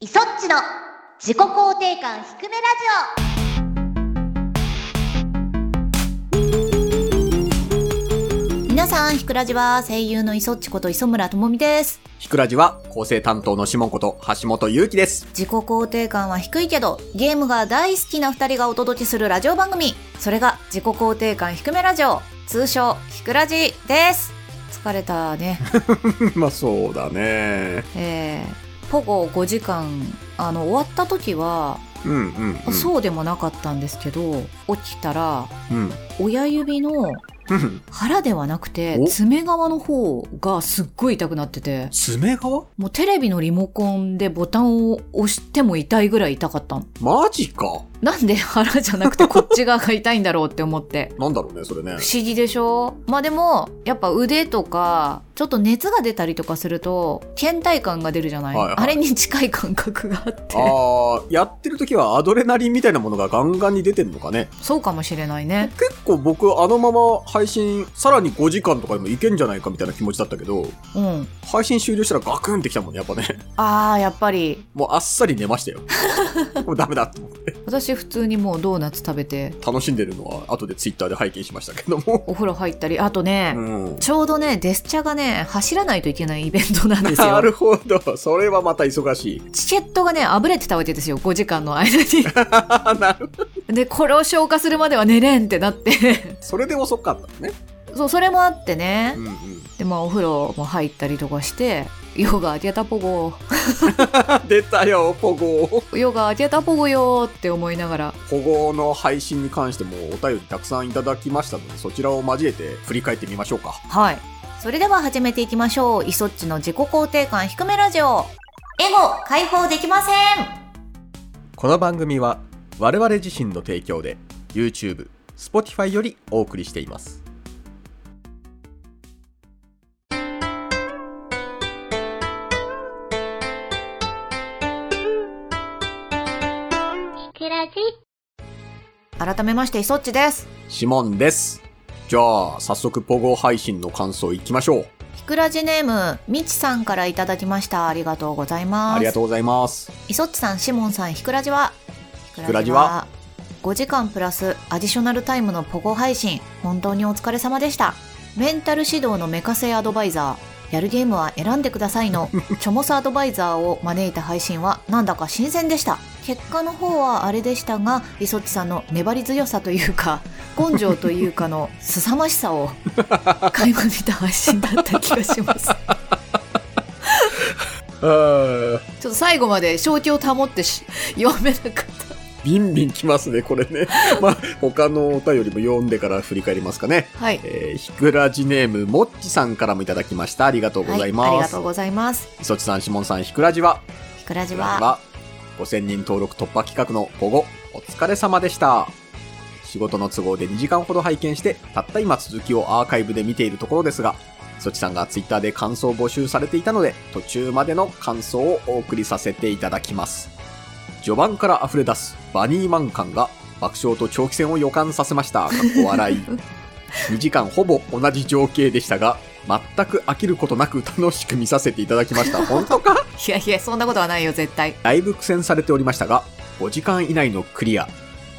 イソッチの自己肯定感低めラ皆さん、ひくらじは声優の磯っちこと磯村智美です。ひくらじは構成担当のシモンこと橋本祐希です。自己肯定感は低いけど、ゲームが大好きな二人がお届けするラジオ番組。それが自己肯定感低めラジオ。通称、ひくらじです。疲れたね。まあそうだね。えー、ポゴ5時間、あの、終わった時は、うんうん、うん。そうでもなかったんですけど、起きたら、うん。親指のうん。腹ではなくて、お？爪側の方がすっごい痛くなってて、爪側？もうテレビのリモコンでボタンを押しても痛いぐらい痛かったの。マジか。なんで腹じゃなくてこっち側が痛いんだろうって思って。なんだろうね、それね不。思議でしょ？まあでも、やっぱ腕とか、ちょっと熱が出たりとかすると、倦怠感が出るじゃない、はいはいあれに近い感覚があって。ああ、やってる時はアドレナリンみたいなものがガンガンに出てんのかね？そうかもしれないね。結構僕あのまま配信さらに5時間とかでもいけんじゃないかみたいな気持ちだったけど、うん。配信終了したらガクンってきたもんね、やっぱね。あー、やっぱり、もうあっさり寝ましたよ。もうダメだと思って。私普通にもうドーナツ食べて、楽しんでるのは後でツイッターで拝見しましたけども。お風呂入ったり、あとね、うん。ちょうどね、デスチャがね、走らないといけないイベントなんですよ。なるほど。それはまた忙しい。チケットがね、あぶれてたわけですよ、5時間の間に。なるほど。で、これを消化するまでは寝れんってなって。それで遅かったのね。そう、それもあってねう。んうん。で、まあ、お風呂も入ったりとかして、ヨガあげたポゴ、出たよ、ポゴ。ヨガあげたポゴよーって思いながら。ポゴの配信に関してもお便りたくさんいただきましたので、そちらを交えて振り返ってみましょうか。はい。それでは始めていきましょう。イソッチの自己肯定感低めラジオ。エゴ解放できませんこの番組は我々自身の提供で YouTube、Spotify よりお送りしています。改めまして、イソッチです。シモンです。じゃあ、早速ポゴ配信の感想いきましょう。ひくらじネーム、みちさんからいただきました。ありがとうございます。ありがとうございます。イソッチさん、シモンさん、ひくらじは？ひくらじは？5時間プラスアディショナルタイムのポゴ配信、本当にお疲れ様でした。メンタル指導のメカセアドバイザー、やるゲームは選んでくださいの チョモスアドバイザーを招いた配信はなんだか新鮮でした。結果の方はあれでしたが、イソッチさんの粘り強さというか、根性というかの凄まじさを 垣間見た配信だった気がします。ちょっと最後まで正気を保ってし読めなかった。ビンビンきますね、これね。まあ、他のお便りも読んでから振り返りますかね。はい。えー、ひくらじネーム、もっちさんからもいただきました。ありがとうございます。はい、ありがとうございます。いそちさん、しもんさん、ひくらじは、ひくらじは、5000人登録突破企画の午後、お疲れ様でした。仕事の都合で2時間ほど拝見して、たった今続きをアーカイブで見ているところですが、そちさんがツイッターで感想を募集されていたので、途中までの感想をお送りさせていただきます。序盤から溢れ出すバニーマン感が爆笑と長期戦を予感させました。かっこ笑い。2時間ほぼ同じ情景でしたが、全く飽きることなく楽しく見させていただきました。本当か？いやいや、そんなことはないよ、絶対。だいぶ苦戦されておりましたが、5時間以内のクリア、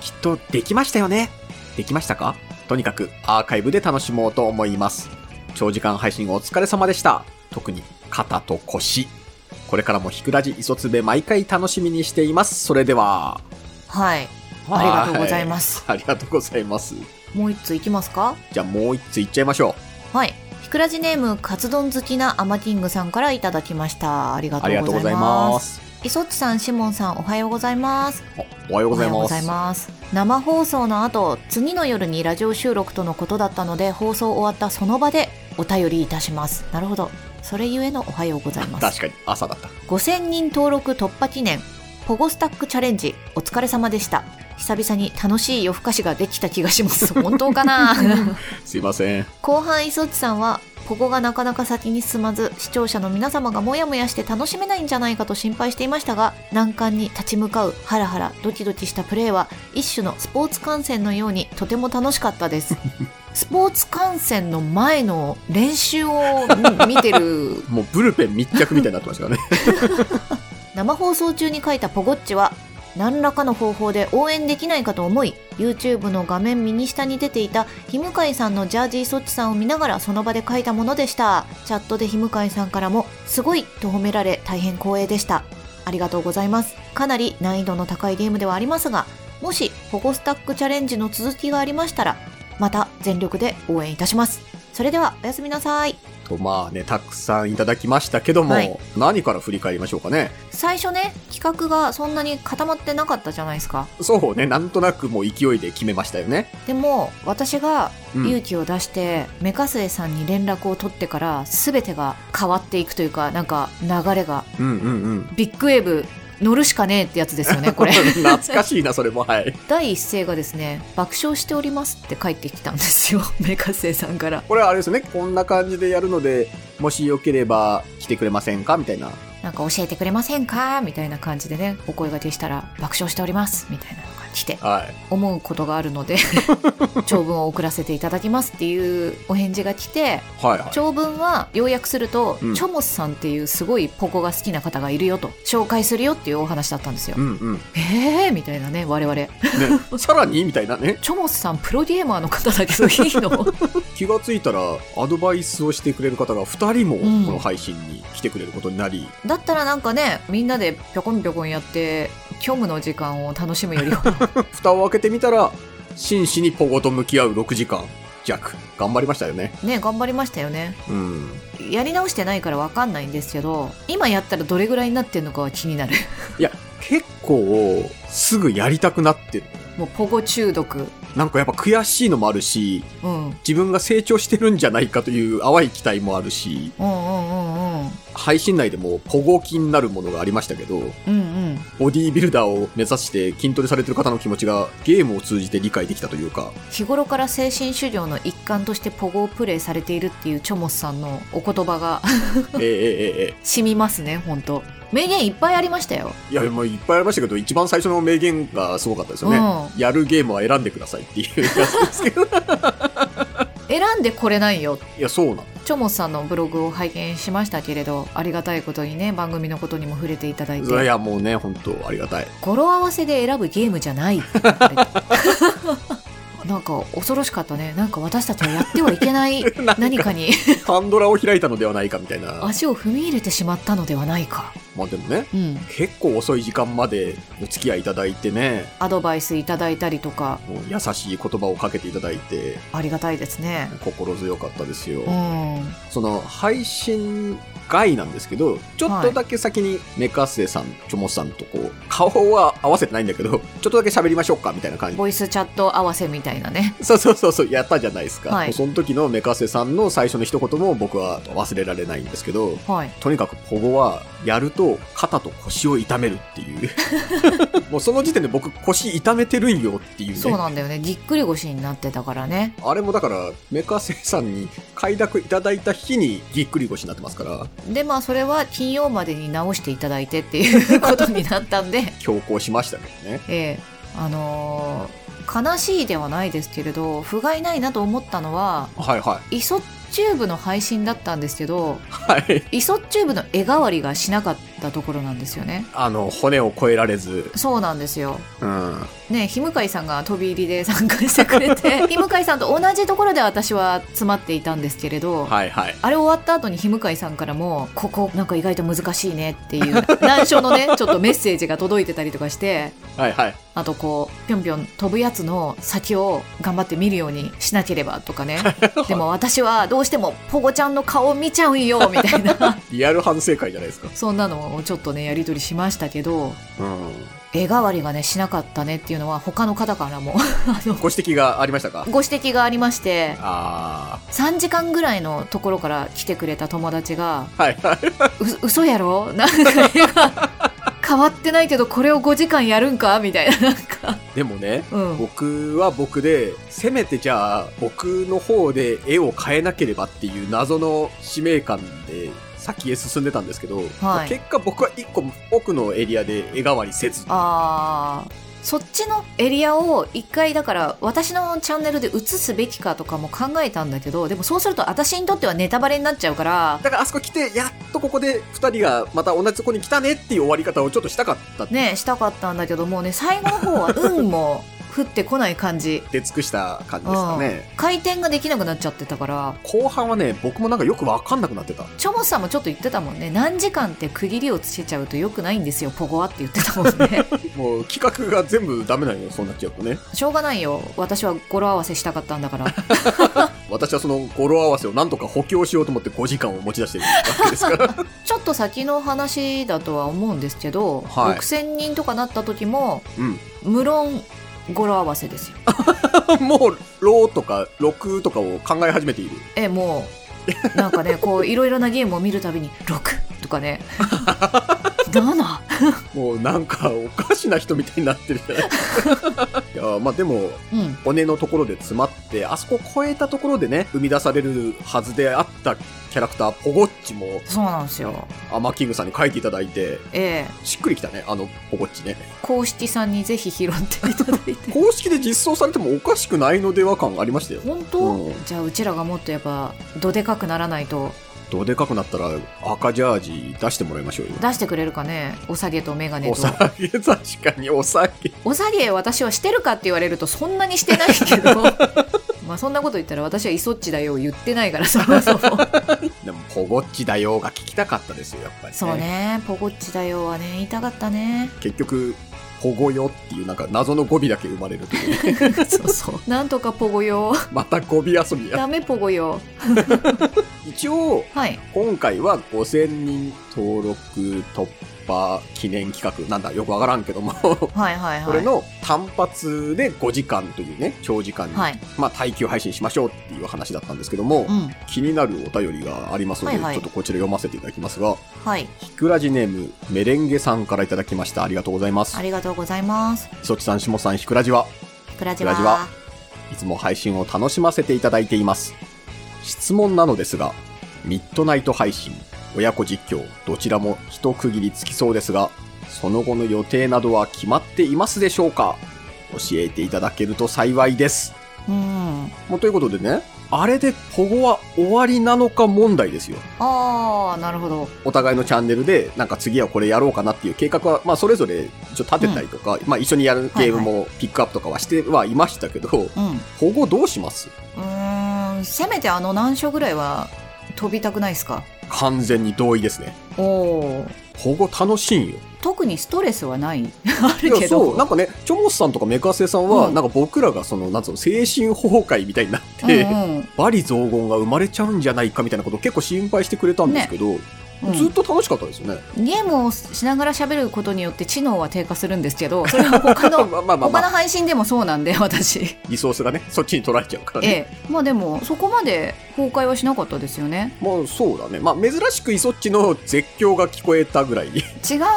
きっとできましたよね？できましたか？とにかくアーカイブで楽しもうと思います。長時間配信お疲れ様でした。特に肩と腰。これからもひくらじ磯つべ毎回楽しみにしています。それでは。はい。ありがとうございます。す。ありがとうございます。もう一ついきますか？じゃあもう一ついっちゃいましょはい。ひくらじネーム、カツ丼好きなアマキングさんからいただきました。ありがう。とうございありがとうございま。ますす。イソッチさん、シモンさん、おはようございます。おおはようございます。ざいます。生放送の後、次の夜にラジオ収録とのことだったので、放送終わったその場でお便りいたします。なるほど。それゆえのおはようございます。確かに朝だった。5000人登録突破記念ポゴスタックチャレンジお疲れ様でした久々に楽しい夜更かしができた気がします 本当かな？すいません。後半イソッチさんはポゴがなかなか先に進まず視聴者の皆様がモヤモヤして楽しめないんじゃないかと心配していましたが難関に立ち向かうハラハラドキドキしたプレーは一種のスポーツ観戦のようにとても楽しかったです スポーツ観戦の前の練習を見てる もうブルペン密着みたいになってましたからね。生放送中に書いたポゴッチは何らかの方法で応援できないかと思い YouTube の画面右下に出ていたひむかいさんのジャージーそっちさんを見ながらその場で書いたものでしたチャットでひむかいさんからも「すごい!」と褒められ大変光栄でしたありがとうございますかなり難易度の高いゲームではありますがもしポゴスタックチャレンジの続きがありましたらまた全力で応援いたしますそれではおやすみなさいと、まあね、たくさんいただきましたけども、はい何から振り返りましょうかね。最初ね企画がそんなに固まってなかったじゃないですかそうね、なんとなくもう勢いで決めましたよね。でも私がうん勇気を出して、メカスエさんに連絡を取ってから全てが変わっていくというかなんか流れがうんうんうん。ビッグウェーブ乗るしかねえってやつですよね これ懐かしいな、それも。はい。第一声がですね爆笑しておりますって帰ってきたんですよ メカスエさんからこれはあれですね、こんな感じでやるので、もしよければ来てくれませんか？みたいな。なんか教えてくれませんか？みたいな感じでねお声がけしたら爆笑しておりますみたいな来てはい。思うことがあるので 長文を送らせていただきますっていうお返事が来てはいはい。長文は要約すると、うんチョモスさんっていうすごいポコが好きな方がいるよと紹介するよっていうお話だったんですよ、うんうん。えーみたいなね我々ね、さらにみたいなね。チョモスさんプロゲーマーの方だけどいいの？気がついたら、アドバイスをしてくれる方が2人もうんこの配信に来てくれることになり、だったらなんかねみんなでぴょこんぴょこんやって虚無の時間を楽しむよりは 蓋を開けてみたら、真摯にポゴと向き合う6時間弱。頑張りましたよね。ね頑張りましたよねうん。やり直してないからわかんないんですけど今やったらどれぐらいになってんのかは気になるいや、結構、すぐやりたくなってる。もうポゴ中毒なんかやっぱ悔しいのもあるし、うん。自分が成長してるんじゃないかという淡い期待もあるし、うんうんうんうん。配信内でもポゴ気になるものがありましたけど、うんうん。ボディービルダーを目指して筋トレされてる方の気持ちがゲームを通じて理解できたというか、日頃から精神修行の一環としてポゴをプレイされているっていうチョモスさんのお言葉がええええええ。染みますね本当名言いっぱいありましたよいや、もういっぱいありましたけど、一番最初の名言がすごかったですよね。うやるゲームは選んでくださいっていうやつですけど。選んでこれないよいや、そうなの。チョモスさんのブログを拝見しましたけれどありがたいことにね番組のことにも触れていただいいてや、もうね、本当ありがたい。語呂合わせで選ぶゲームじゃない なんか恐ろしかったねなんか私たちはやってはいけない 何かにパンドラを開いたのではないかみたいな。足を踏み入れてしまったのではないかまあでもね、うん。結構遅い時間までお付き合いいただいてね、アドバイスいただいたりとか。優しい言葉をかけていただいて、ありがたいですね。心強かったですよ。うん。その配信外なんですけど、ちょっとだけ先にメカセさん、チョモさんとこう、顔は合わせてないんだけど、ちょっとだけ喋りましょうかみたいな感じ。ボイスチャット合わせみたいなね。そうそうそうそう、やったじゃないですか。はい。その時のメカセさんの最初の一言も僕は忘れられないんですけど、はい。とにかくポゴはやると肩と腰を痛めるっていう。もうその時点で僕腰痛めてるんよっていうね。そうなんだよねぎっくり腰になってたからねあれもだから、メカセさんに快諾いただいた日にぎっくり腰になってますから、でまあそれは金曜までに直していただいてっていうことになったんで 強行しましたけどね。ええあのー悲しいではないですけれど不甲斐ないなと思ったのははいはい。イソッチューブの配信だったんですけどはい。イソッチューブの絵代わりがしなかったところなんですよねあの、骨を越えられず、そうなんですようん。ねひむかいさんが飛び入りで参加してくれて ひむかいさんと同じところで私は詰まっていたんですけれど、はいはい。あれ終わった後にひむかいさんからも、ここなんか意外と難しいねっていう、難所のね、ちょっとメッセージが届いてたりとかして、はいはい。あとこう、ぴょんぴょん飛ぶやつの先を頑張って見るようにしなければとかね。でも私はどうしてもポゴちゃんの顔を見ちゃうんよ、みたいな。リアル反省会じゃないですか。そんなのをちょっとね、やりとりしましたけど、うん。絵代わりがね、しなかったねっていうのは他の方からも ご指摘がありましたか？ご指摘がありまして、あ3時間ぐらいのところから来てくれた友達が、あ。はいはい。う嘘やろ？なんか絵が変わってないけどこれを5時間やるんか？みたいななんかでもね、うん。僕は僕で、せめてじゃあ、僕の方で絵を変えなければっていう謎の使命感で先へ進んでたんですけど、はい。結果僕は一個奥のエリアで絵代わりせず、あそっちのエリアを一回だから私のチャンネルで映すべきかとかも考えたんだけどでもそうすると私にとってはネタバレになっちゃうからだからあそこ来て、やっとここで二人がまた同じとこに来たねっていう終わり方をちょっとしたかった。ねしたかったんだけどもうね最後の方は運も降ってこない感じ出尽くした感じですかね。回転ができなくなっちゃってたから後半はね、僕もなんかよくわかんなくなってた。チョモさんもちょっと言ってたもんね何時間って区切りをつけちゃうとよくないんですよポゴワって言ってたもんね もう企画が全部ダメなのよ、そうなっちゃうとね。しょうがないよ私は語呂合わせしたかったんだから 私はその語呂合わせをなんとか補強しようと思って5時間を持ち出してるわけですから。ちょっと先の話だとは思うんですけど、はい6000人とかなった時もうん。無論語呂合わせですよ もう、ローとか6とかを考え始めている。えもうなんかねこういろいろなゲームを見るたびに6とかね 7 もうなんかおかしな人みたいになってるじゃない。ですか。いや、まあでも、うん。骨のところで詰まって、あそこ超えたところでね、生み出されるはずであったキャラクター、ポゴッチも、そうなんですよ。アマキングさんに書いていただいて、ええ。しっくりきたね、あのポゴッチね。公式さんにぜひ拾っていただいて。公式で実装されてもおかしくないのでは感ありましたよ。本当、うん。じゃあうちらがもっとやっぱどでかくならないとどでかくなったら赤ジャージ出してもらいましょうよ。出してくれるかね？お下げとメガネおと酒、確かにお酒。お下げ私はしてるかって言われるとそんなにしてないけど まあそんなこと言ったら私はイソッチだよ言ってないからそもそもでも、ポゴッチだよが聞きたかったですよ、やっぱり、ね。そう。ねポゴッチだよはね言いたかったね結局、ポゴよっていうなんか謎の語尾だけ生まれるという。ね。そうそう。なんとかポゴよまた語尾遊びや。ダメポゴよ 一応、はい。今回は5000人登録突破記念企画。なんだよくわからんけども、はいはいはい。これの単発で5時間というね、長時間に、はい。まあ耐久配信しましょうっていう話だったんですけども、うん。気になるお便りがありますので、はいはい。ちょっとこちら読ませていただきますが、はい。ひくらじネーム、メレンゲさんからいただきました。ありがとうございます。あ。りがとうございます。そちさん、しもさん、ひくらじは、クラジクラジははいつも配信を楽しませていただいています。質問なのですが、ミッドナイト配信、親子実況、どちらも一区切りつきそうですが、その後の予定などは決まっていますでしょうか？教えていただけると幸いです。うん。もうということでね、あれでポゴは終わりなのか問題ですよ。ああなるほど。お互いのチャンネルで、なんか次はこれやろうかなっていう計画は、まあそれぞれ一応立てたりとか、まあ一緒にやるゲームもピックアップとかはしてはいましたけど、うん。ポゴどうします？うーんせめてあの何章ぐらいは飛びたくないですか？完全に同意ですね。おお保護楽しいんよ。特にストレスはない。あるけど。そう、なんかね、チョモスさんとかメカセさんは、うん。なんか僕らがその、なんつうの、精神崩壊みたいになって、うんうん。バリ雑言が生まれちゃうんじゃないかみたいなことを結構心配してくれたんですけど、うん。ずっと楽しかったですよね。ゲームをしながら喋ることによって知能は低下するんですけどそれは他の まあまあまあ、ま他のあ、配信でもそうなんで私。リソースがね、そっちに取られちゃうからね。ええ。まあでもそこまで崩壊はしなかったですよね。まあそうだね。まあ珍しくイソッチの絶叫が聞こえたぐらい。違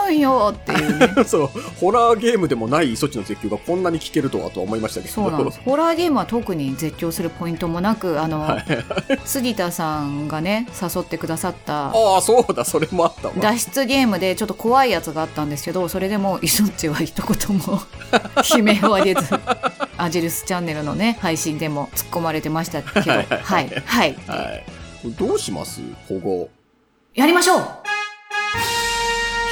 うんよっていうね。そう、ホラーゲームでもないイソッチの絶叫がこんなに聞けるとはとは思いましたけど。そうなんです。ホラーゲームは特に絶叫するポイントもなくあの、はい。杉田さんがね誘ってくださったああ、そうだ、それもあったわ。脱出ゲームでちょっと怖いやつがあったんですけどそれでもイソッチは一言も 悲鳴を上げずアジルスチャンネルのね配信でも突っ込まれてましたけどはいはいはい。どうします？保護。やりましょう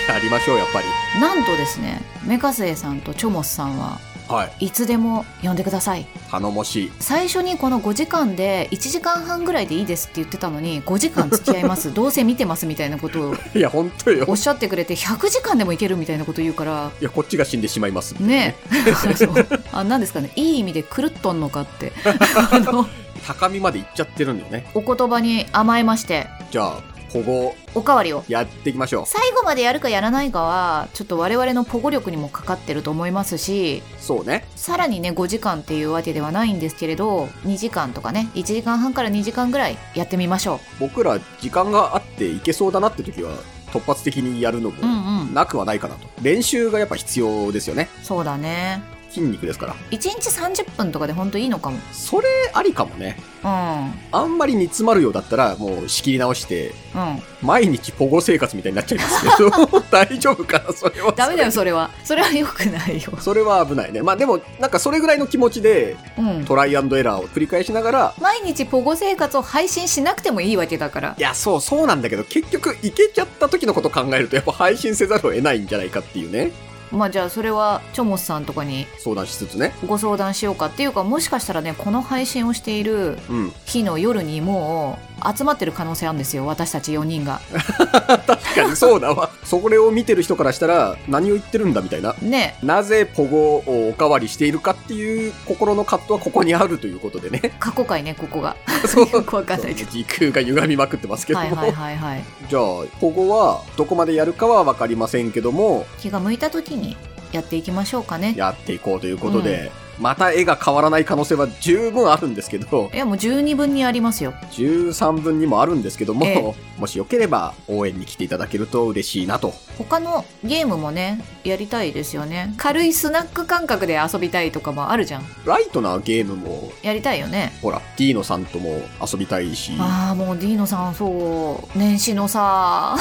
やりましょう、やっぱり。なんとですねメカセイさんとチョモスさんははい。いつでも呼んでください頼もしい。最初にこの5時間で1時間半ぐらいでいいですって言ってたのに5時間付き合います どうせ見てますみたいなことをいや、本当よおっ。しゃってくれて100時間でもいけるみたいなこと言うからいや、こっちが死んでしまいます。ね そうあなんですかねいい意味で狂っとんのかって あの高みまで行っちゃってるんだよね。お言葉に甘えましてじゃあ、保護、おかわりをやっていきましょう。最後までやるかやらないかはちょっと我々のポゴ力にもかかってると思いますしそうね。さらにね5時間っていうわけではないんですけれど2時間とかね1時間半から2時間ぐらいやってみましょ僕ら、時間があっていけそうだなって時は、突発的にやるのううんも、うんなくはないかなと。練習がやっぱ必要ですよね。そうだね筋肉ですから。1日30分とかでほんといいのかもそれありかもね。うんあんまり煮詰まるようだったら、もう仕切り直して、うん毎日ポゴ生活みたいになっちゃいますけど、大丈夫かなそれは。ダメだよそれはそれは良くないよそれは危ないね。まあでも、なんかそれぐらいの気持ちで、うんトライアンドエラーを繰り返しながら、毎日ポゴ生活を配信しなくてもいいわけだからいや、そう、そうなんだけど、結局、いけちゃった時のこと考えると、やっぱ配信せざるを得ないんじゃないかっていうね、まあじゃあそれはチョモスさんとかに相談しつつね。ご相談しようかっていうかもしかしたらねこの配信をしているうん。日の夜にもう集まってる可能性あるんですよ私たち4人が。確かにそうだわ。それを見てる人からしたら、何を言ってるんだみたいな。ね。なぜポゴをおかわりしているかっていう心の葛藤はここにあるということでね。過去回ねここが。そう。よくわかんないけど。時空が歪みまくってますけど。も。はいはいはいはい。じゃあ、ポゴはどこまでやるかはわかりませんけども、気が向いた時にやっていきましょうかね。やっていこうということで、また絵が変わらない可能性は十分あるんですけど、いやもう十二分にありますよ。13分にもあるんですけども、えもしよければ応援に来ていただけると嬉しいなと。他のゲームもねやりたいですよね。軽いスナック感覚で遊びたいとかもあるじゃん。ライトなゲームも、やりたいよね。ほら、ディーノさんとも遊びたいし、ああもうディーノさんそう。年始のさ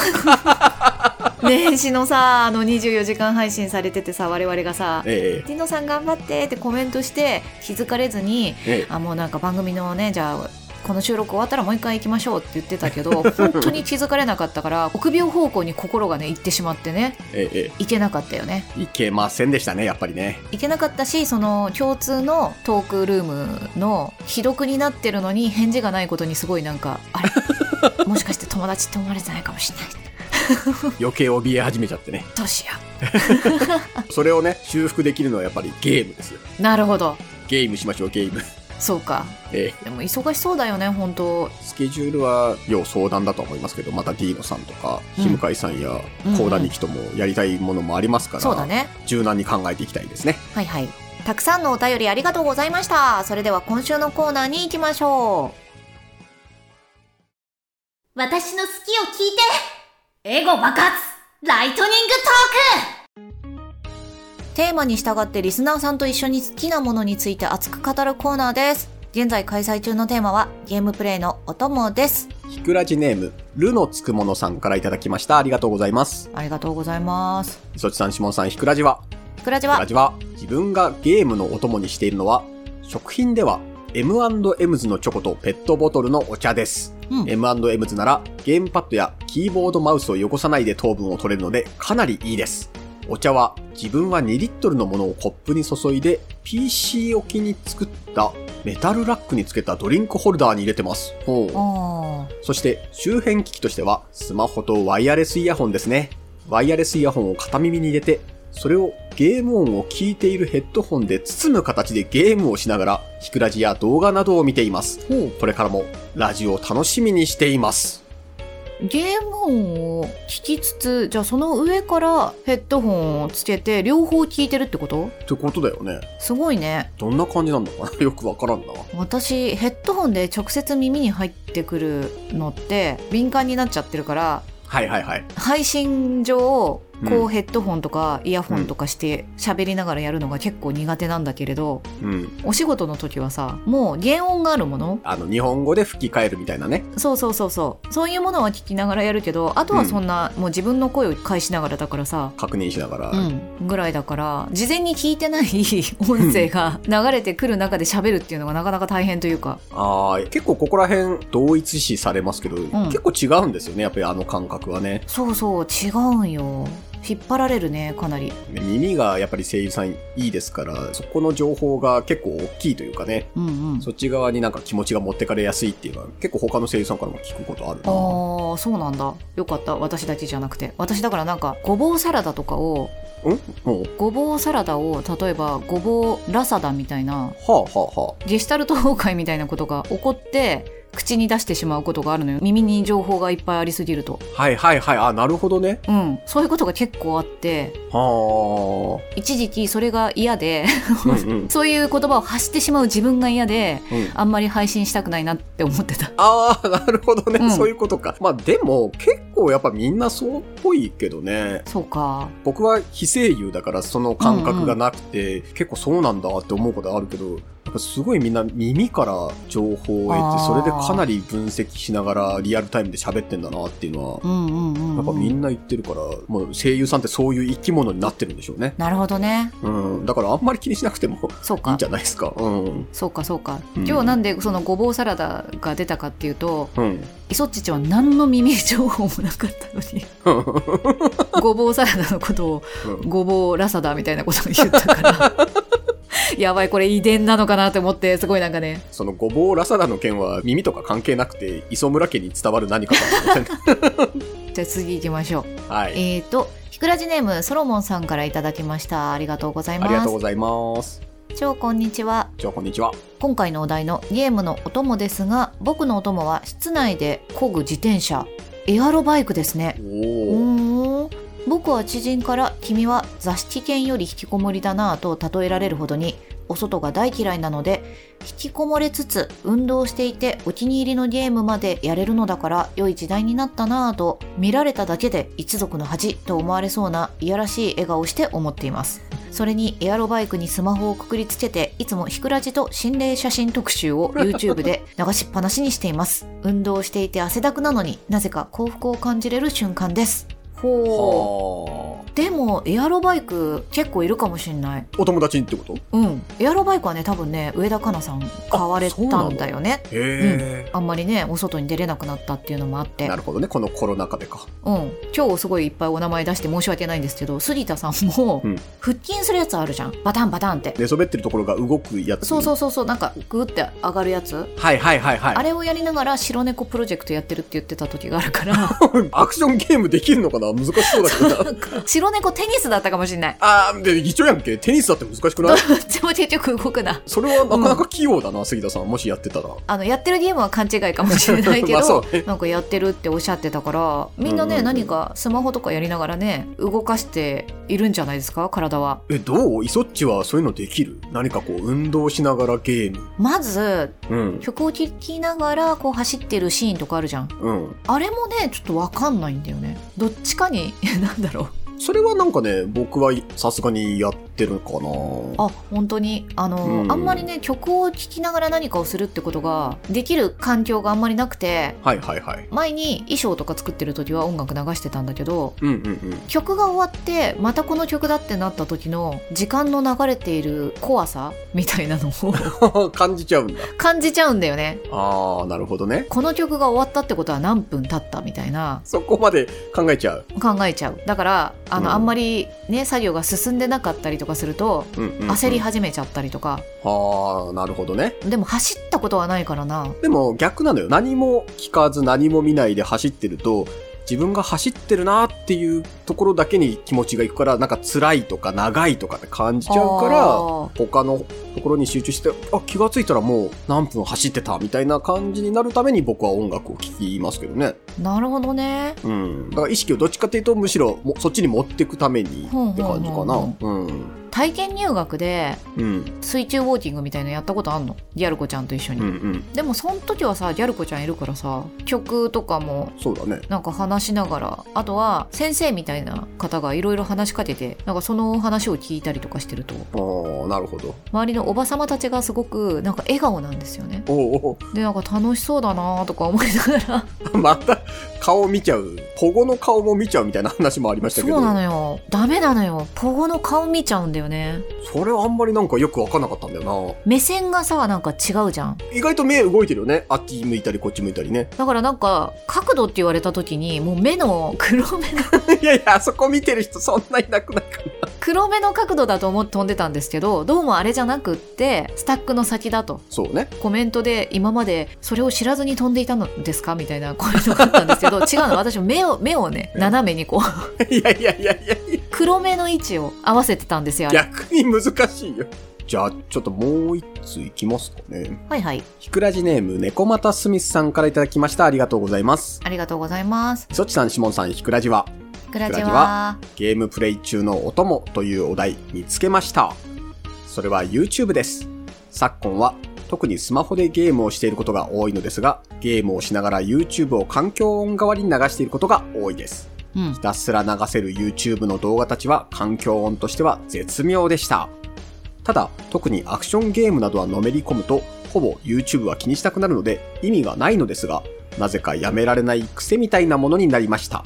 年始のさあの24時間配信されててさ我々がさえディーノさん頑張ってってコメントして気づかれずにええ。えあもうなんか番組のねじゃあこの収録終わったらもう一回行きましょうって言ってたけど 本当に気づかれなかったから臆病方向に心がね行ってしまってねえええ行けなかったよね。いけませんでしたね、やっぱりね。行けなかったしその共通のトークルームの既読になってるのに返事がないことにすごいなんかあれ？もしかして友達って思われてないかもしれない 余計怯え始めちゃってね。どうしよ それをね、修復できるのはやっぱりゲームですよ。うなるほど。ゲームしましょう、ゲーム。そうか。ええ。でも忙しそうだよね本当。スケジュールは要相談だと思いますけど、またディーノさんとか、うん。日向井さんやうんうん。コーダニキともやりたいものもありますから、そうだね。柔軟に考えていきたいですね。はいはい。たくさんのお便りありがとうございました。それでは今週のコーナーに行きましょ私の好きを聞いてエゴ爆発ライトニングトーク。うテーマに従ってリスナーさんと一緒に好きなものについて熱く語るコーナーです。現在開催中のテーマはゲームプレイのお供です。ひくらじネーム、るのつくものさんからいただきました。ありがとうございます。ありがとうございます。そちさん、しもんさん、ひくらじは？ひくらじは？ひくらじは自分がゲームのお供にしているのは、食品では M&M's のチョコとペットボトルのお茶です。うん M&M's ならゲームパッドやキーボードマウスを汚さないで糖分を取れるのでかなりいいです。お茶は自分は2リットルのものをコップに注いで PC 置きに作ったメタルラックにつけたドリンクホルダーに入れてます。ほうあそして周辺機器としてはスマホとワイヤレスイヤホンですね。ワイヤレスイヤホンを片耳に入れて、それをゲーム音を聞いているヘッドホンで包む形でゲームをしながら、ヒクラジや動画などを見ています。これからもラジオを楽しみにしています。ゲーム音を聞きつつじゃあその上からヘッドホンをつけて両方聞いてるってこと？ってことだよね。すごいねどんな感じなんだかなよくわからんな。私ヘッドホンで直接耳に入ってくるのって敏感になっちゃってるからはいはいはい。配信上こううんヘッドホンとかイヤホンとかして喋りながらやるのが結構苦手なんだけれどうん。お仕事の時はさもう原音があるものあの、日本語で吹き替えるみたいなね。そうそうそうそうそういうものは聞きながらやるけどあとはそんな、もう自分の声を返しながらだからさ確認しながら。うん、ぐらいだから事前に聞いてない音声が流れてくる中で喋るっていうのがなかなか大変というかああ、結構ここら辺同一視されますけど、結構違うんですよね。やっぱりあの感覚はね。そうそう違うんよ引っ張られるねかなり。耳がやっぱり声優さんいいですから、そこの情報が結構大きいというかね、うんうん。そっち側になんか気持ちが持ってかれやすいっていうのは結構他の声優さんからも聞くことあるな。ああそうなんだ。よかった。私だけじゃなくて。私だからなんかごぼうサラダとかをん？もう、ごぼうサラダを例えばごぼうラサダみたいなはあはあはゲシュタルト崩壊みたいなことが起こって口に出してしまうことがあるのよ耳に情報がいっぱいありすぎるとはいはいはい。あ、なるほどね。うんそういうことが結構あっては一時期それが嫌であ。うんうん。そういう言葉を発してしまう自分が嫌でうんあんまり配信したくないなって思ってたああ、なるほどね、うんそういうことか。まあでも、結構やっぱみんなそうっぽいけどね。そうか僕は非声優だからその感覚がなくて、結構そうなんだって思うことあるけど、すごいみんな耳から情報を得てそれでかなり分析しながらリアルタイムで喋ってんだなっていうのは、うんうんうん、やっぱみんな言ってるから、もう声優さんってそういう生き物になってるんでしょうね。なるほどねうん。だからあんまり気にしなくてもそうかいいんじゃないですか。うん。そうかそうか、うん今日なんでそのごぼうサラダが出たかっていうとうん。イソッチちは何の耳情報もなかったのに ごぼうサラダのことをうんごぼうラサダみたいなことを言ったからやばいこれ遺伝なのかなって思ってすごいなんかねそのごぼうラサダの件は耳とか関係なくて、磯村家に伝わる何かか。じゃあ次行きましょうはい。えーとひくらじネームソロモンさんからいただきましたありがとうございあますりがとうございます。超こんにちはじゃあ、こんにちは。今回のお題のゲームのお供ですが僕のお供は室内で漕ぐ自転車エアロバイクですねおうお。僕は知人から「君は座敷犬より引きこもりだな」と例えられるほどにお外が大嫌いなので引きこもれつつ運動していてお気に入りのゲームまでやれるのだから良い時代になったなぁと見られただけで一族の恥と思われそうないやらしい笑顔をして思っています。それにエアロバイクにスマホをくくりつけていつもひくらじと心霊写真特集を YouTube で流しっぱなしにしています。運動していて汗だくなのになぜか幸福を感じれる瞬間ですほう。はあ。でもエアロバイク結構いるかもしんない。お友達ってこと？うん。エアロバイクはね多分ね上田香菜さん買われたんだよね。へえ、あんまりねお外に出れなくなったっていうのもあって。なるほどね。このコロナ禍でか。うん。今日すごいいっぱいお名前出して申し訳ないんですけど杉田さんもうん。腹筋するやつあるじゃん。バタンバタンって。寝そべってるところが動くやつ。そうそうそうそう。なんかグーって上がるやつ。はいはいはいはい。あれをやりながら白猫プロジェクトやってるって言ってた時があるから。アクションゲームできるのかな？難しそうだけど白猫テニスだったかもしんない。あー、で、一緒やんけ。テニスだって難しくない？どっちも結局動くな。それはなかなか器用だな、杉田さん。もしやってたら。あのやってるゲームは勘違いかもしれないけど、ね。なんかやってるっておっしゃってたからみんなね、うんうんうん。何かスマホとかやりながらね動かしているんじゃないですか？体は。え、どう？イソッチはそういうのできる？何かこう、運動しながらゲーム。まずうん。曲を聴きながらこう走ってるシーンとかあるじゃん。うん。あれもねちょっとわかんないんだよね。どっちかに なんだろう。それはなんかね、僕はさすがにやってるかな。あ本当に？あの、うんあんまりね曲を聴きながら何かをするってことができる環境があんまりなくてはいはいはい。前に衣装とか作ってる時は音楽流してたんだけどうんうん曲が終わってまたこの曲だってなった時の時間の流れている怖さみたいなのをうん。感じちゃうんだ。感じちゃうんだよねあー、なるほどね。この曲が終わったってことは何分経ったみたいなそこまで考えちゃう。考えちゃうだからあの、うんあんまりね作業が進んでなかったりとかすると。焦り始めちゃったりとか、あー、なるほどね。でも走ったことはないからなでも逆なのよ。何も聞かず何も見ないで走ってると、自分が走ってるなっていうところだけに気持ちがいくから、なんか辛いとか長いとかって感じちゃうから、他のところに集中して、あ、気がついたらもう何分走ってたみたいな感じになるために僕は音楽を聴きますけどね。なるほどねうん。だから意識をどっちかっていうとむしろもそっちに持っていくためにって感じかな。うん。体験入学でうん。水中ウォーキングみたいのやったことあんの？ギャル子ちゃんと一緒に、うんうん。でもその時はさギャル子ちゃんいるからさ曲とかもそうだね。なんか話しながらあとは先生みたいな方がいろいろ話しかけてなんかその話を聞いたりとかしてるとああ、なるほど。周りのおばさまたちがすごくなんか笑顔なんですよねでなんか楽しそうだなとか思いながら また顔見ちゃう。保護の顔も見ちゃうみたいな話もありましたけど。そうなのよダメなのよポゴの顔見ちゃうんだよだよね。それはあんまりなんかよくわかんなかったんだよ目線がさなんか違うじゃんな。意外と目動いてるよね。あっち向いたりこっち向いたりね。だからなんか角度って言われた時にもう目の黒目の いやいや、あそこ見てる人そんないなくないかな。黒目の角度だと思って飛んでたんですけどどうもあれじゃなくってスタックの先だとそうね。コメントで今までそれを知らずに飛んでいたのですかみたいなコメントがあったんですけど 違うの私も目を目をね斜めにこういや いやいやいやいや、黒目の位置を合わせてたんですよ逆に難しいよ。じゃあ、ちょっともう一ついきますかね。はいはい。ひくらじネーム、猫又スミスさんからいただきました。ありがとうございます。ありがとうございます。そちさん、しもんさん、ひくらじは、グラジグラジはは。ゲームプレイ中のお供というお題見つけました。それは YouTube です。昨今は特にスマホでゲームをしていることが多いのですが、ゲームをしながら YouTube を環境音代わりに流していることが多いです。うんひ。たすら流せる YouTube の動画たちは環境音としては絶妙でした。ただ、特にアクションゲームなどはのめり込むと、ほぼ YouTube は気にしたくなるので意味がないのですが、なぜかやめられない癖みたいなものになりました。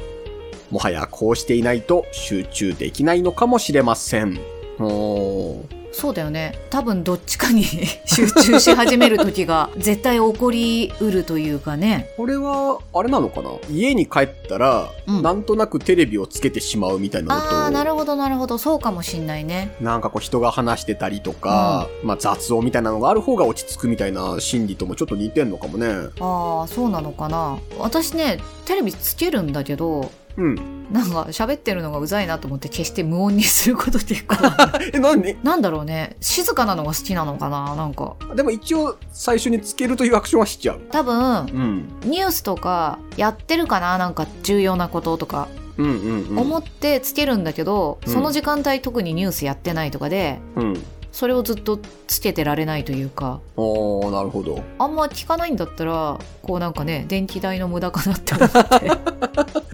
もはやこうしていないと集中できないのかもしれません。おーそうだよね。多分どっちかに 集中し始める時が 絶対起こりうるというかね。これは、あれなのかな？家に帰ったら、うんなんとなくテレビをつけてしまうみたいなのと、ああ、なるほどなるほど。そうかもしんないね。なんかこう人が話してたりとか、まあ雑音みたいなのがある方が落ち着くみたいな心理ともちょっと似てんのかもね。ああ、そうなのかな。私ね、テレビつけるんだけど、うん。なんか喋ってるのがうざいなと思って決して無音にすること結構あるえ、なんでなんだろうね。静かなのが好きなのかななんか。でも一応最初につけるというアクションはしちゃう。多分、うん。ニュースとかやってるかななんか重要なこととかうんうんうん。思ってつけるんだけど、うんその時間帯特にニュースやってないとかでうん。それをずっとつけてられないというかおー、なるほど。あんま聞かないんだったらこうなんかね電気代の無駄かなって思って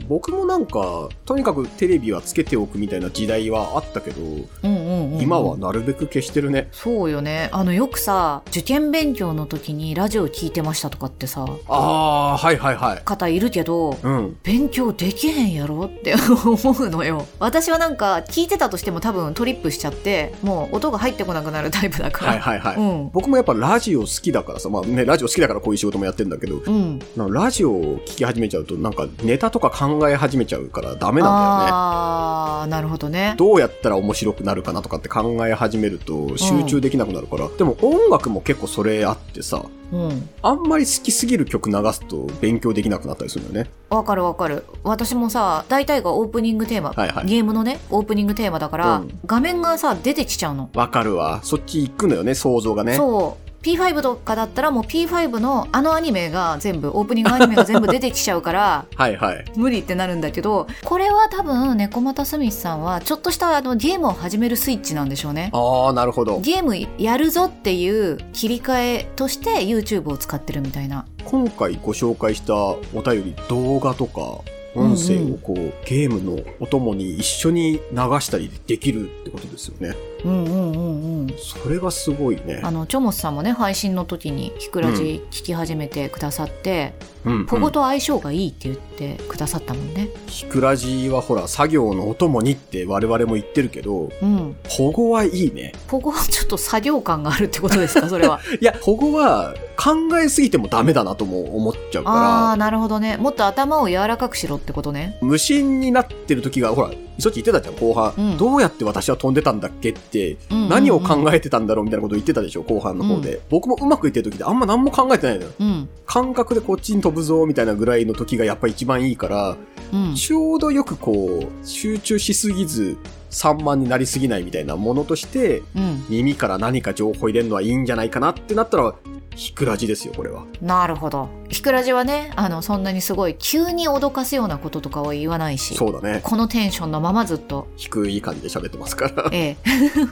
僕もなんか、とにかくテレビはつけておくみたいな時代はあったけど、うんうんうんうん今はなるべく消してるね。そうよねあのよくさ受験勉強の時にラジオ聞いてましたとかってさあー、はいはいはい。方いるけどうん。勉強できへんやろって 思うのよ私はなんか聞いてたとしても多分トリップしちゃってもう音が入ってこなくなるタイプだから、はいはいはい。うん。僕もやっぱラジオ好きだからさ、まあね、ラジオ好きだからこういう仕事もやってんだけど、うん。ラジオを聞き始めちゃうと、なんかネタとか考え始めちゃうからダメなんだよね。ああなるほどね。どうやったら面白くなるかなとかって考え始めると集中できなくなるから、でも音楽も結構それあってさ、うん。あんまり好きすぎる曲流すと勉強できなくなったりするよね。わかるわかる。私もさ大体がオープニングテーマ、はいはい。ゲームのねオープニングテーマだから、うん。画面がさ出てきちゃうの、わかるわ。そっち行くのよね、想像がね。そう P5 とかだったらもう P5 のあのアニメが全部オープニングアニメが全部出てきちゃうから はいはい。無理ってなるんだけどこれは多分猫又スミスさんはちょっとしたあのゲームを始めるスイッチなんでしょうねああ、なるほど。ゲームやるぞっていう切り替えとして YouTube を使ってるみたいな今回ご紹介したお便り、動画とか、音声をこう、ゲームのお供に一緒に流したりできるってことですよね。うんうんうんうんそれがすごいねあ。のチョモスさんもね配信の時に「ひくらじ」聞き始めてくださって、うん、ポゴと相性がいいって言ってくださったもんね。ひくらじはほら、作業のお供にって我々も言ってるけど、うん。保護はいいね。ポゴはちょっと作業感があるってことですか？それは。いや、保護は考えすぎてもダメだなとも思っちゃうあかあなるほどね。もっと頭を柔らかくしろってことね。ら、無心になってる時が、ほら、そっち言ってたじゃん、後半。うん。どうやって私は飛んでたんだっけって、うんうんうん。何を考えてたんだろうみたいなこと言ってたでしょ、後半の方で。僕もうまくいってる時であんま何も考えてないのよ。うん。感覚でこっちに飛ぶぞみたいなぐらいの時がやっぱ一番いいから、うん。ちょうどよくこう、集中しすぎず、散漫になりすぎないみたいなものとして、うん。耳から何か情報入れるのはいいんじゃないかなってなったら、ひくらじですよ、これは。なるほど。ひくらじはねあのそんなにすごい急に脅かすようなこととかは言わないしそうだね。このテンションのままずっと。低い感じで喋ってますから。ええ。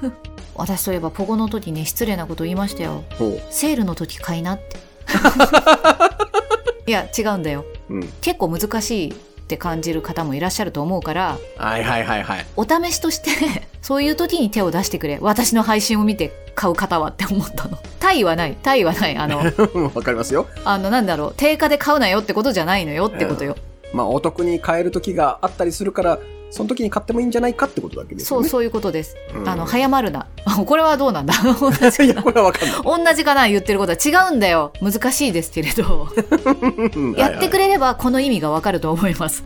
私そういえばポゴの時ね失礼なこと言いましたよ。セールの時買いなっていや違うんだよ。うん。結構難しいって感じる方もいらっしゃると思うからはいはいはいはい。お試しとして そういう時に手を出してくれ。私の配信を見て買う方はって思ったの。対はない。対はない。あの わかりますよ。あのなんだろう。定価で買うなよってことじゃないのよってことよ、まあ、お得に買える時があったりするから、その時に買ってもいいんじゃないかってことだけですよね。そうそういうことです、うん。あの早まるな。これはどうなんだ？同じ いや、これはわかんない。同じかな言ってること。は違うんだよ。難しいですけれど。うん。やってくれ。れればこの意味がわかると思います。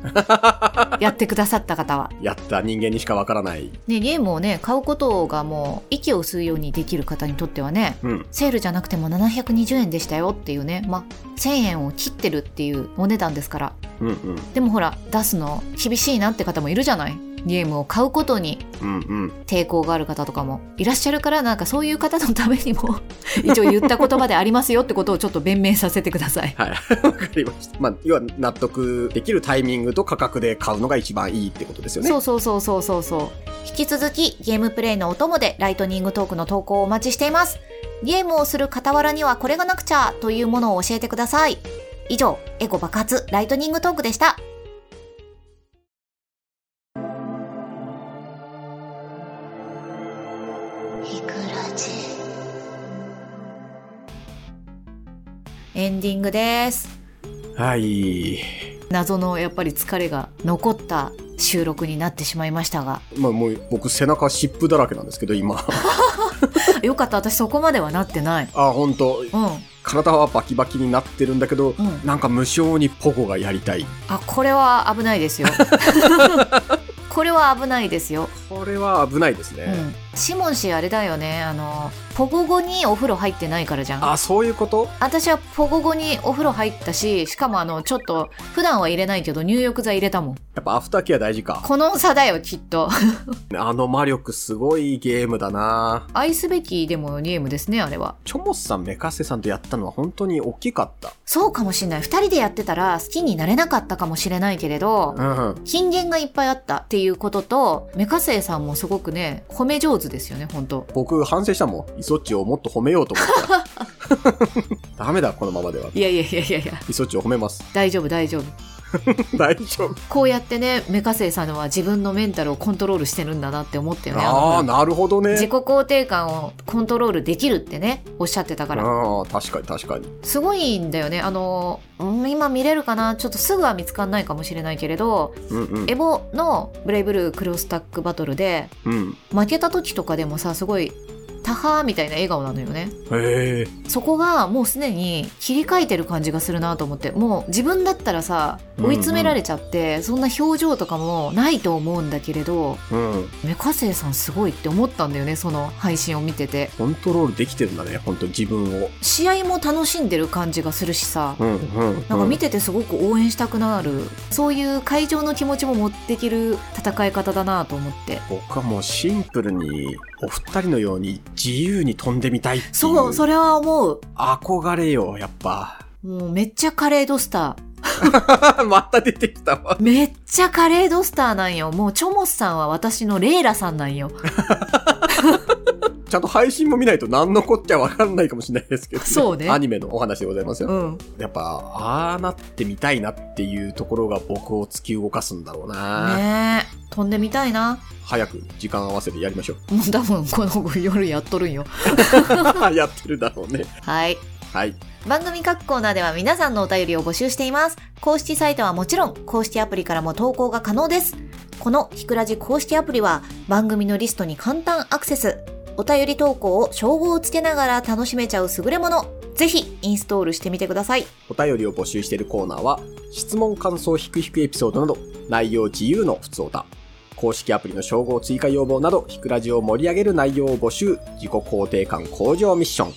やってくださった方は。やった人間にしかわからない。ねゲームをね買うことがもう息を吸うようにできる方にとってはねうん。セールじゃなくても720円でしたよっていうねまあ1000円を切ってるっていうお値段ですから。うんうん。でもほら出すの厳しいなって方もいるじゃない？ゲームを買うことに。抵抗がある方とかもいらっしゃるからなんかそういう方のためにも 一応言った言葉でありますよってことをちょっと弁明させてくださいはい。わかりました。まあ、要は納得できるタイミングと価格で買うのが一番いいってことですよね。そうそうそうそうそうそう引き続きゲームプレイのお供でライトニングトークの投稿をお待ちしていますゲームをする傍らにはこれがなくちゃというものを教えてください以上エゴ爆発ライトニングトークでしたエンディングです。はい。謎のやっぱり疲れが残った収録になってしまいましたが。まあもう僕背中湿布だらけなんですけど、今。よかった。私そこまではなってない。あ、本当。うん。体はバキバキになってるんだけど、うん。なんか無性にポゴがやりたい。あこれは危ないですよ。これは危ないですよ、これは危ないですね。うん、シモン氏あれだよね。あのポゴ後にお風呂入ってないからじゃん。あ、そういうこと？私はポゴ後にお風呂入ったししかもあのちょっと普段は入れないけど入浴剤入れたもん。やっぱアフターケア大事か。この差だよきっと。あの魔力すごいゲームだな。愛すべきでもゲームですねあれは。チョモスさん、メカセさんとやったのは本当に大きかった。そうかもしれない。二人でやってたら好きになれなかったかもしれないけれどうん。金言がいっぱいあったっていうこととメカセイさんもすごくね褒め上手ですよね本当僕反省したもん。イソッチをもっと褒めようと思った。ダメだ、このままでは。いやいやいやいやいやイソッチを褒めます。大丈夫大丈夫 大丈夫。こうやってねメカセイさんは自分のメンタルをコントロールしてるんだなって思ったよねああ、のなるほどね。自己肯定感をコントロールできるってねおっしゃってたからああ、確かに確かに。すごいんだよねあのうん今見れるかな？ちょっとすぐは見つかんないかもしれないけれどうんうんエ。ボのブレイブルークロスタックバトルでうん。負けた時とかでもさすごいタハーみたいな笑顔なのよねへえ。そこがもうすでに切り替えてる感じがするなと思ってもう自分だったらさ追い詰められちゃって、そんな表情とかもないと思うんだけれどうん。メカセイさんすごいって思ったんだよねその配信を見ててコントロールできてるんだね、本当に自分を。試合も楽しんでる感じがするしさうんうん。なんか見ててすごく応援したくなる、そういう会場の気持ちも持ってきる戦い方だなと思って僕はもうシンプルに、お二人のように自由に飛んでみたいっていう。そうそれは思う憧れよ、やっぱ。もうめっちゃカレードスタ また出てきたわ。ーめっちゃカレードスターなんよもうチョモスさんは私のレイラさんなんよ ちゃんと配信も見ないと何のこっちゃわかんないかもしれないですけど、そうねアニメのお話でございますよ。うんやっぱ、ああなってみたいなっていうところが僕を突き動かすんだろうな。ねえ飛んでみたいな早く時間合わせてやりましょう。もう多分この夜やっとるんよ やってるだろうね。はいはい。番組各コーナーでは皆さんのお便りを募集しています。公式サイトはもちろん、公式アプリからも投稿が可能です。このひくらじ公式アプリは番組のリストに簡単アクセス。お便り投稿を称号をつけながら楽しめちゃう優れもの。ぜひインストールしてみてください。お便りを募集しているコーナーは、質問感想ひくひくエピソードなど、内容自由のふつおた。公式アプリの称号追加要望など、ひくらじを盛り上げる内容を募集、自己肯定感向上ミッション。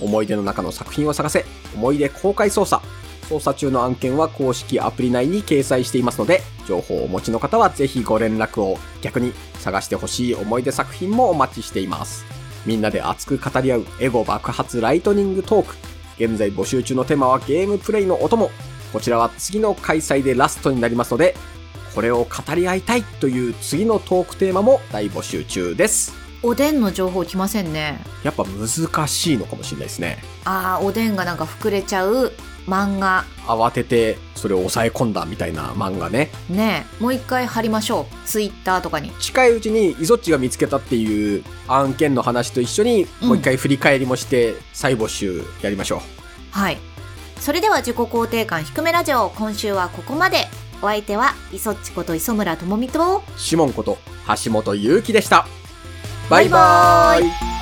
思い出の中の作品を探せ、思い出公開捜査。捜査中の案件は公式アプリ内に掲載していますので、情報をお持ちの方はぜひご連絡を。逆に、探してほしい思い出作品もお待ちしています。みんなで熱く語り合うエゴ爆発ライトニングトーク。現在募集中のテーマはゲームプレイのお供。こちらは次の開催でラストになりますので、これを語り合いたいという次のトークテーマも大募集中です。おでんの情報来ませんね。やっぱ難しいのかもしれないですね。あー、おでんがなんか膨れちゃう漫画。慌ててそれを抑え込んだみたいな漫画ね。ねえ、もう一回貼りましょう。ツイッターとかに。近いうちにイゾッチが見つけたっていう案件の話と一緒にうんもう一回振り返りもして再募集やりましょう。はい。それでは自己肯定感低めラジオ、今週はここまで。お相手は、磯っちこと磯村智美と、シモンこと橋本祐希でした。バイバイ